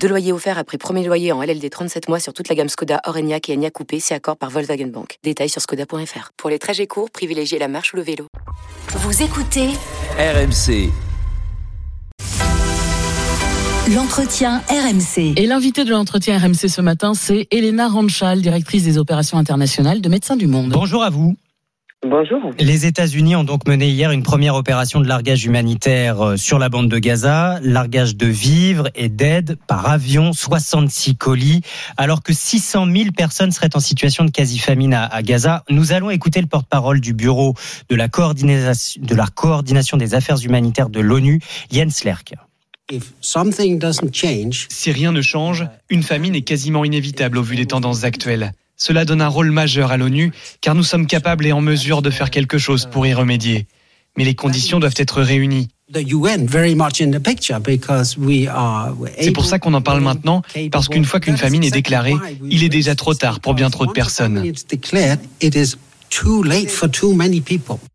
Deux loyers offerts après premier loyer en LLD 37 mois sur toute la gamme Skoda, Orenia et Enya Coupé, c'est accord par Volkswagen Bank. Détails sur skoda.fr. Pour les trajets courts, privilégiez la marche ou le vélo. Vous écoutez RMC. L'entretien RMC. Et l'invité de l'entretien RMC ce matin, c'est Elena Ranchal, directrice des opérations internationales de Médecins du Monde. Bonjour à vous. Bonjour. Les États-Unis ont donc mené hier une première opération de largage humanitaire euh, sur la bande de Gaza, largage de vivres et d'aide par avion, 66 colis, alors que 600 000 personnes seraient en situation de quasi-famine à, Gaza. Nous allons écouter le porte-parole du bureau de la coordination, de la coordination des affaires humanitaires de l'ONU, Jens Lerck. Si rien ne change, une famine est quasiment inévitable au vu des tendances actuelles. Cela donne un rôle majeur à l'ONU car nous sommes capables et en mesure de faire quelque chose pour y remédier. Mais les conditions doivent être réunies. C'est pour ça qu'on en parle maintenant, parce qu'une fois qu'une famine est déclarée, il est déjà trop tard pour bien trop de personnes.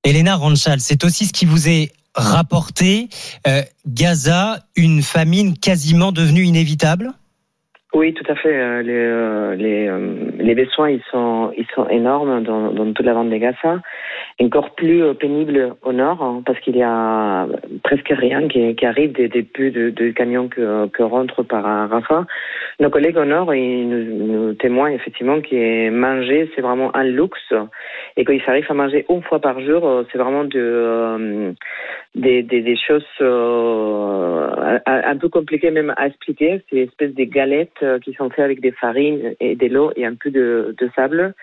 Elena Ranchal, c'est aussi ce qui vous est rapporté. Euh, Gaza, une famine quasiment devenue inévitable oui, tout à fait. Euh, les, euh, les, euh, les besoins ils sont, ils sont énormes dans, dans toute la bande de Gaza. Encore plus pénible au nord, hein, parce qu'il y a presque rien qui, arrive des, des peu de, de camions que, rentrent par Rafah. Nos collègues au nord, ils nous, témoignent effectivement que manger, c'est vraiment un luxe. Et qu'ils arrivent à manger une fois par jour, c'est vraiment de, des, choses un peu compliquées même à expliquer. C'est une espèce de galettes euh, qui sont faits avec des farines et de l'eau et un peu de sable.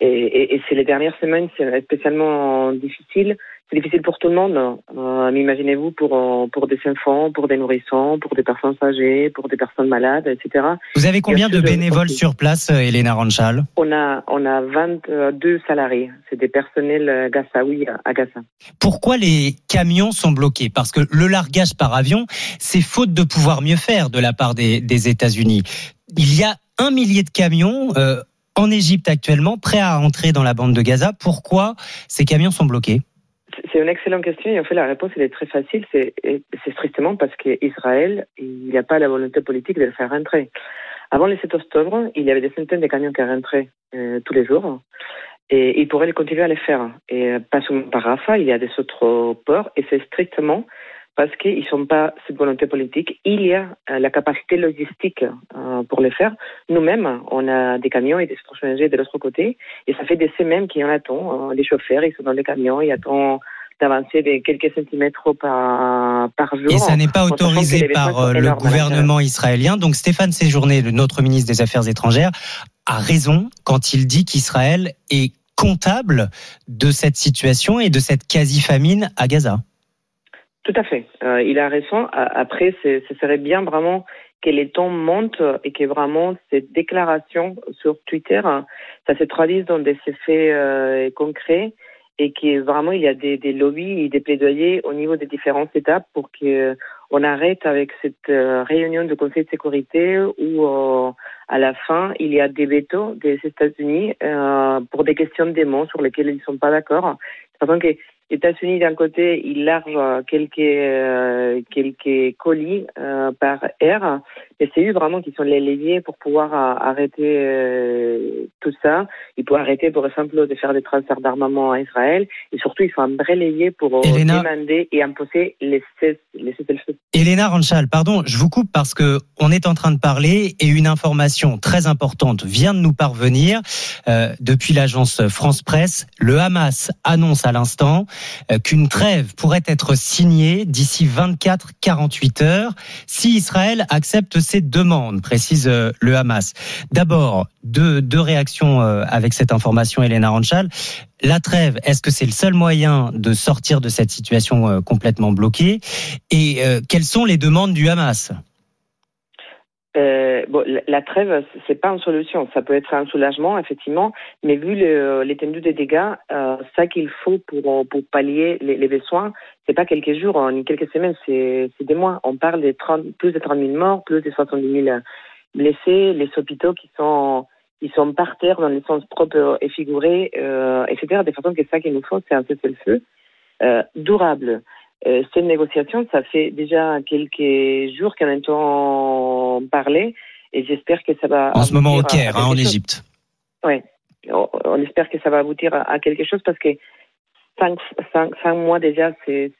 Et, et, et c'est les dernières semaines, c'est spécialement difficile. C'est difficile pour tout le monde. Euh, Imaginez-vous pour pour des enfants, pour des nourrissons, pour des personnes âgées, pour des personnes malades, etc. Vous avez combien de bénévoles sur place, euh, Elena Ranchal? On a on a 22 salariés. C'est des personnels euh, gazaouis à Gaza. Pourquoi les camions sont bloqués? Parce que le largage par avion, c'est faute de pouvoir mieux faire de la part des, des États-Unis. Il y a un millier de camions. Euh, en Égypte actuellement, prêts à entrer dans la bande de Gaza. Pourquoi ces camions sont bloqués? C'est une excellente question et en fait la réponse est très facile. C'est strictement parce qu'Israël, il n'y a pas la volonté politique de le faire rentrer. Avant le 7 octobre, il y avait des centaines de camions qui rentraient euh, tous les jours et ils pourraient continuer à les faire. Et euh, pas seulement par Rafah, il y a des autres ports et c'est strictement parce qu'ils ne sont pas cette volonté politique. Il y a euh, la capacité logistique euh, pour le faire. Nous-mêmes, on a des camions et des étrangers de l'autre côté, et ça fait des semaines qu'on attend. Euh, les chauffeurs, ils sont dans les camions, ils attendent d'avancer de quelques centimètres par, par jour. Et ça n'est pas autorisé par le gouvernement israélien. Donc Stéphane Séjourné, notre ministre des Affaires étrangères, a raison quand il dit qu'Israël est comptable de cette situation et de cette quasi-famine à Gaza. Tout à fait. Euh, il a raison. Après, ce serait bien vraiment que les temps montent et que vraiment cette déclaration sur Twitter, ça se traduise dans des effets euh, concrets et que vraiment il y a des, des, lobbies et des plaidoyers au niveau des différentes étapes pour que on arrête avec cette euh, réunion du Conseil de sécurité où à la fin il y a des veto des États-Unis pour des questions de mots sur lesquelles ils ne sont pas d'accord. États-Unis, d'un côté, ils largent quelques, euh, quelques colis euh, par air, et c'est eux vraiment qui sont les leviers pour pouvoir euh, arrêter euh, tout ça. Ils peuvent arrêter, par exemple, de faire des transferts d'armement à Israël, et surtout, ils sont un vrai levier pour demander et imposer les cessez le feu. Elena Ranchal, pardon, je vous coupe parce que on est en train de parler et une information très importante vient de nous parvenir depuis l'agence France Presse. Le Hamas annonce à l'instant euh, qu'une trêve pourrait être signée d'ici 24-48 heures si Israël accepte ces demandes, précise euh, le Hamas. D'abord, deux, deux réactions euh, avec cette information, Elena Ranchal. La trêve, est-ce que c'est le seul moyen de sortir de cette situation complètement bloquée? Et quelles sont les demandes du Hamas? Euh, bon, la trêve, c'est pas une solution. Ça peut être un soulagement, effectivement, mais vu l'étendue des dégâts, euh, ça qu'il faut pour, pallier les, les besoins, c'est pas quelques jours, ni quelques semaines, c'est des mois. On parle de 30, plus de 30 000 morts, plus de 70 000 blessés, les hôpitaux qui sont par terre dans le sens propre et figuré, euh, etc. De façon que ça qu'il nous faut, c'est un cessez-le-feu euh, durable. Euh, cette négociation, ça fait déjà quelques jours qu'on entend parler et j'espère que ça va. En ce moment au Caire, hein, en Égypte. Oui, on, espère que ça va aboutir à, quelque chose parce que cinq, cinq, cinq mois déjà, c'est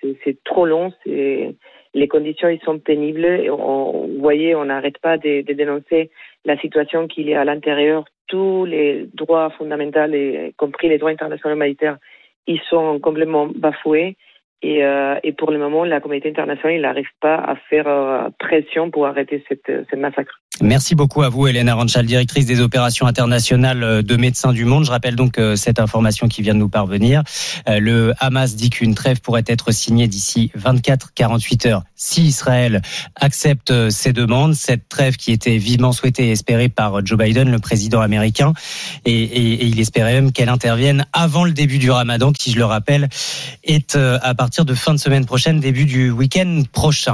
trop long. Les conditions ils sont pénibles. On, vous voyez, on n'arrête pas de, de, dénoncer la situation qu'il y a à l'intérieur. Tous les droits fondamentaux, y compris les droits internationaux humanitaires, ils sont complètement bafoués. Et, euh, et, pour le moment, la communauté internationale n'arrive pas à faire euh, pression pour arrêter cette, cette massacre. Merci beaucoup à vous, Hélène Aranchal, directrice des opérations internationales de Médecins du Monde. Je rappelle donc euh, cette information qui vient de nous parvenir. Euh, le Hamas dit qu'une trêve pourrait être signée d'ici 24-48 heures si Israël accepte euh, ses demandes. Cette trêve qui était vivement souhaitée et espérée par Joe Biden, le président américain. Et il espérait même qu'elle intervienne avant le début du Ramadan, qui, je le rappelle, est à partir de fin de semaine prochaine, début du week-end prochain.